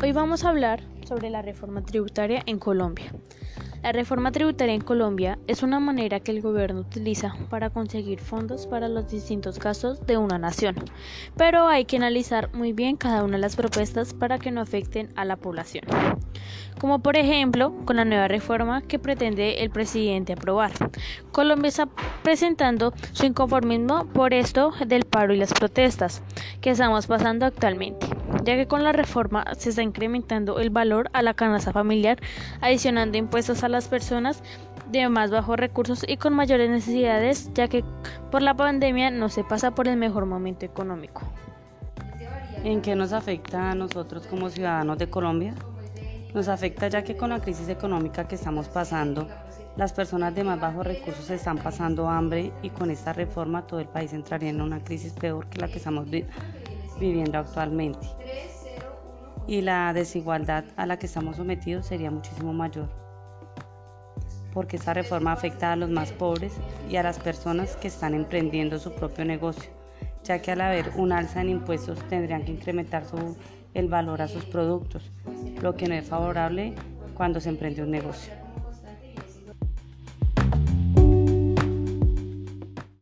Hoy vamos a hablar sobre la reforma tributaria en Colombia. La reforma tributaria en Colombia es una manera que el gobierno utiliza para conseguir fondos para los distintos gastos de una nación, pero hay que analizar muy bien cada una de las propuestas para que no afecten a la población. Como por ejemplo con la nueva reforma que pretende el presidente aprobar. Colombia está presentando su inconformismo por esto del paro y las protestas que estamos pasando actualmente ya que con la reforma se está incrementando el valor a la canasta familiar, adicionando impuestos a las personas de más bajos recursos y con mayores necesidades, ya que por la pandemia no se pasa por el mejor momento económico. ¿En qué nos afecta a nosotros como ciudadanos de Colombia? Nos afecta ya que con la crisis económica que estamos pasando, las personas de más bajos recursos están pasando hambre y con esta reforma todo el país entraría en una crisis peor que la que estamos viviendo actualmente. Y la desigualdad a la que estamos sometidos sería muchísimo mayor, porque esta reforma afecta a los más pobres y a las personas que están emprendiendo su propio negocio, ya que al haber un alza en impuestos tendrían que incrementar su, el valor a sus productos, lo que no es favorable cuando se emprende un negocio.